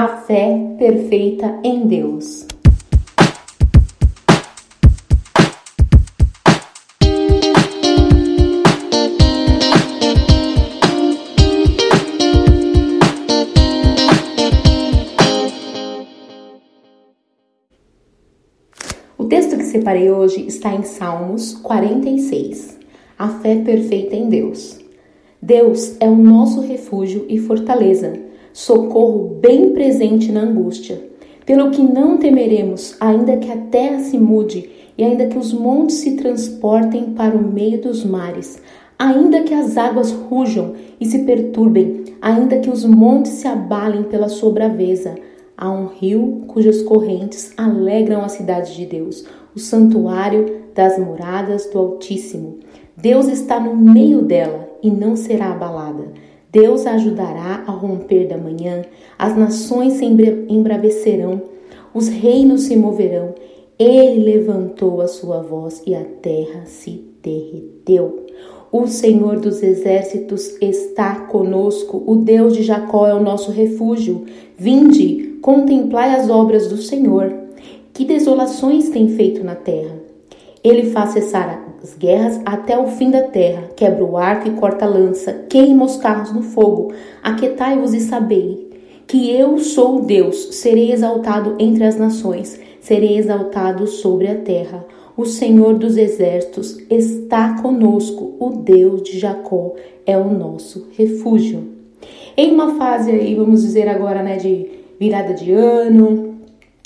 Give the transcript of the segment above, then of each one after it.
A fé perfeita em Deus. O texto que separei hoje está em Salmos 46. A fé perfeita em Deus. Deus é o nosso refúgio e fortaleza, socorro bem presente na angústia. Pelo que não temeremos, ainda que a terra se mude e ainda que os montes se transportem para o meio dos mares, ainda que as águas rujam e se perturbem, ainda que os montes se abalem pela sua braveza, há um rio cujas correntes alegram a cidade de Deus, o santuário das moradas do Altíssimo. Deus está no meio dela e não será abalada. Deus a ajudará a romper da manhã, as nações se embravecerão, os reinos se moverão. Ele levantou a sua voz e a terra se derreteu. O Senhor dos exércitos está conosco, o Deus de Jacó é o nosso refúgio. Vinde, contemplai as obras do Senhor. Que desolações tem feito na terra? Ele faz cessar as guerras até o fim da terra, quebra o arco e corta a lança, queima os carros no fogo. Aquetai-vos e sabei que eu sou Deus, serei exaltado entre as nações, serei exaltado sobre a terra. O Senhor dos exércitos está conosco, o Deus de Jacó é o nosso refúgio. Em uma fase aí, vamos dizer agora, né, de virada de ano,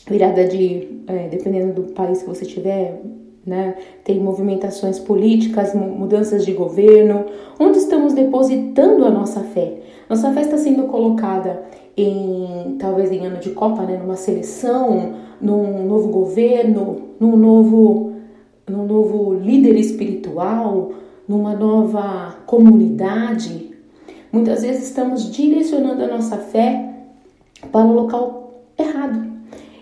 virada de, é, dependendo do país que você tiver, né, tem movimentações políticas, mudanças de governo, onde estamos depositando a nossa fé. Nossa fé está sendo colocada em talvez em ano de Copa, né, numa seleção, num novo governo, num novo num novo líder espiritual, numa nova comunidade, muitas vezes estamos direcionando a nossa fé para o local errado.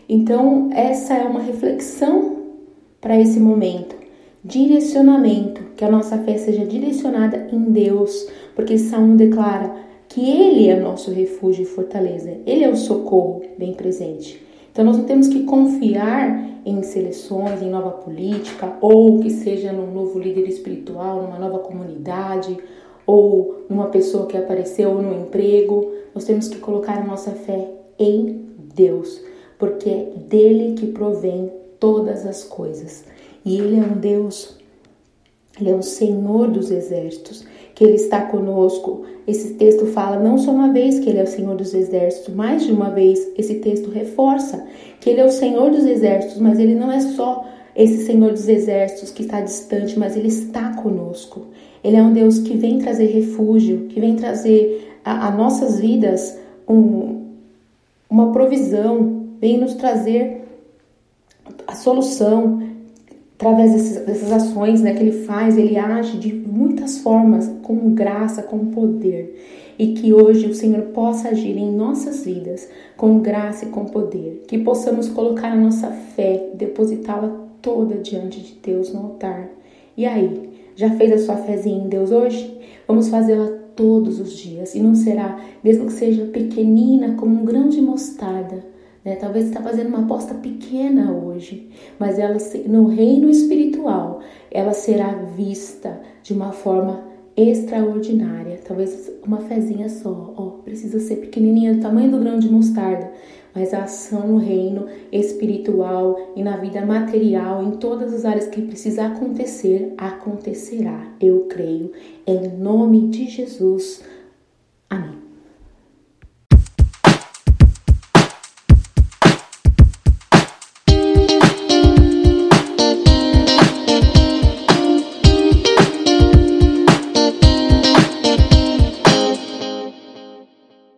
Então, essa é uma reflexão para esse momento. Direcionamento, que a nossa fé seja direcionada em Deus, porque Salmo declara que Ele é nosso refúgio e fortaleza, Ele é o socorro bem presente. Então nós não temos que confiar em seleções, em nova política, ou que seja num novo líder espiritual, numa nova comunidade, ou numa pessoa que apareceu no emprego. Nós temos que colocar a nossa fé em Deus, porque é dele que provém todas as coisas. E ele é um Deus, ele é o Senhor dos exércitos que Ele está conosco. Esse texto fala não só uma vez que Ele é o Senhor dos Exércitos, mais de uma vez esse texto reforça que Ele é o Senhor dos Exércitos, mas Ele não é só esse Senhor dos Exércitos que está distante, mas Ele está conosco. Ele é um Deus que vem trazer refúgio, que vem trazer a, a nossas vidas um, uma provisão, vem nos trazer solução, através dessas, dessas ações né, que ele faz, ele age de muitas formas, com graça, com poder. E que hoje o Senhor possa agir em nossas vidas com graça e com poder. Que possamos colocar a nossa fé, depositá-la toda diante de Deus no altar. E aí, já fez a sua fezinha em Deus hoje? Vamos fazê-la todos os dias. E não será, mesmo que seja pequenina, como um grão de mostarda né? Talvez está fazendo uma aposta pequena hoje, mas ela no reino espiritual ela será vista de uma forma extraordinária. Talvez uma fezinha só, ó, precisa ser pequenininha, do tamanho do grão de mostarda, mas a ação no reino espiritual e na vida material, em todas as áreas que precisa acontecer, acontecerá. Eu creio em nome de Jesus.